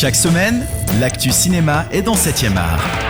Chaque semaine, l'actu cinéma est dans 7ème art.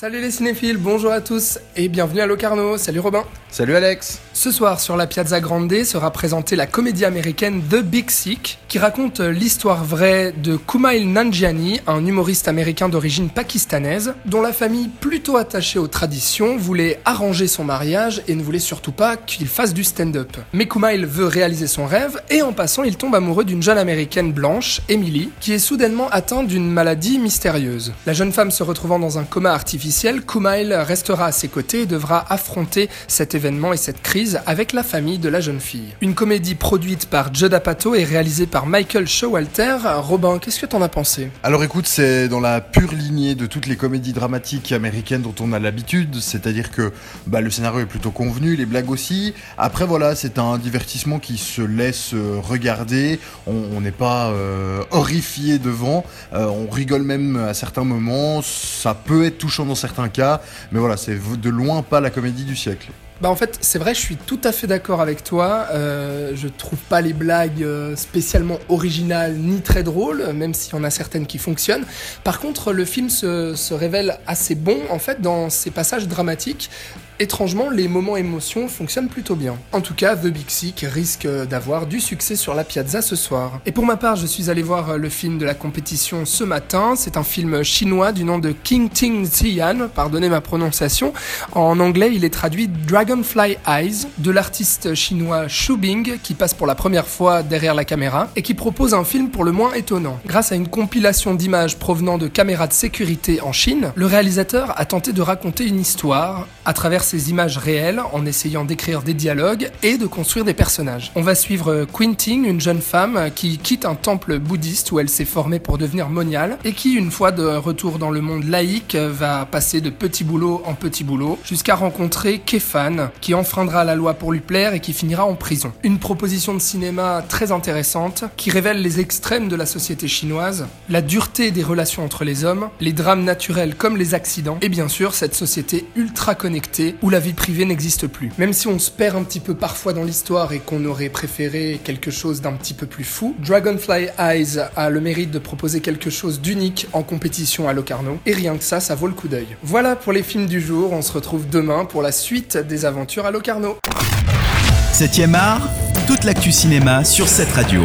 Salut les cinéphiles, bonjour à tous et bienvenue à Locarno. Salut Robin. Salut Alex. Ce soir sur la Piazza Grande sera présentée la comédie américaine The Big Sick qui raconte l'histoire vraie de Kumail Nanjiani, un humoriste américain d'origine pakistanaise dont la famille plutôt attachée aux traditions voulait arranger son mariage et ne voulait surtout pas qu'il fasse du stand-up. Mais Kumail veut réaliser son rêve et en passant il tombe amoureux d'une jeune américaine blanche, Emily, qui est soudainement atteinte d'une maladie mystérieuse. La jeune femme se retrouvant dans un coma artificiel, Kumail restera à ses côtés et devra affronter cet événement et cette crise avec la famille de la jeune fille. Une comédie produite par Judd Apatow et réalisée par Michael Showalter. Robin, qu'est-ce que t'en as pensé? Alors écoute, c'est dans la pure lignée de toutes les comédies dramatiques américaines dont on a l'habitude, c'est-à-dire que bah, le scénario est plutôt convenu, les blagues aussi. Après voilà, c'est un divertissement qui se laisse euh, regarder, on n'est pas euh, horrifié devant, euh, on rigole même à certains moments, ça peut être touchant dans certains cas, mais voilà, c'est de loin pas la comédie du siècle. Bah en fait, c'est vrai, je suis tout à fait d'accord avec toi. Euh, je trouve pas les blagues euh, spécialement originales ni très drôles, même s'il y en a certaines qui fonctionnent. Par contre, le film se, se révèle assez bon en fait dans ses passages dramatiques. Étrangement, les moments émotions fonctionnent plutôt bien. En tout cas, The Big Sick risque d'avoir du succès sur la piazza ce soir. Et pour ma part, je suis allé voir le film de la compétition ce matin. C'est un film chinois du nom de King Ting Zian, pardonnez ma prononciation. En anglais, il est traduit Dragonfly Eyes de l'artiste chinois Xu Bing qui passe pour la première fois derrière la caméra et qui propose un film pour le moins étonnant. Grâce à une compilation d'images provenant de caméras de sécurité en Chine, le réalisateur a tenté de raconter une histoire à travers ces images réelles en essayant d'écrire des dialogues et de construire des personnages. On va suivre Quinting, une jeune femme qui quitte un temple bouddhiste où elle s'est formée pour devenir moniale et qui, une fois de retour dans le monde laïque, va passer de petit boulot en petit boulot jusqu'à rencontrer Kefan, qui enfreindra la loi pour lui plaire et qui finira en prison. Une proposition de cinéma très intéressante qui révèle les extrêmes de la société chinoise, la dureté des relations entre les hommes, les drames naturels comme les accidents et bien sûr cette société ultra connectée où la vie privée n'existe plus. Même si on se perd un petit peu parfois dans l'histoire et qu'on aurait préféré quelque chose d'un petit peu plus fou, Dragonfly Eyes a le mérite de proposer quelque chose d'unique en compétition à Locarno, et rien que ça, ça vaut le coup d'œil. Voilà pour les films du jour, on se retrouve demain pour la suite des aventures à Locarno. 7ème art, toute l'actu cinéma sur cette radio.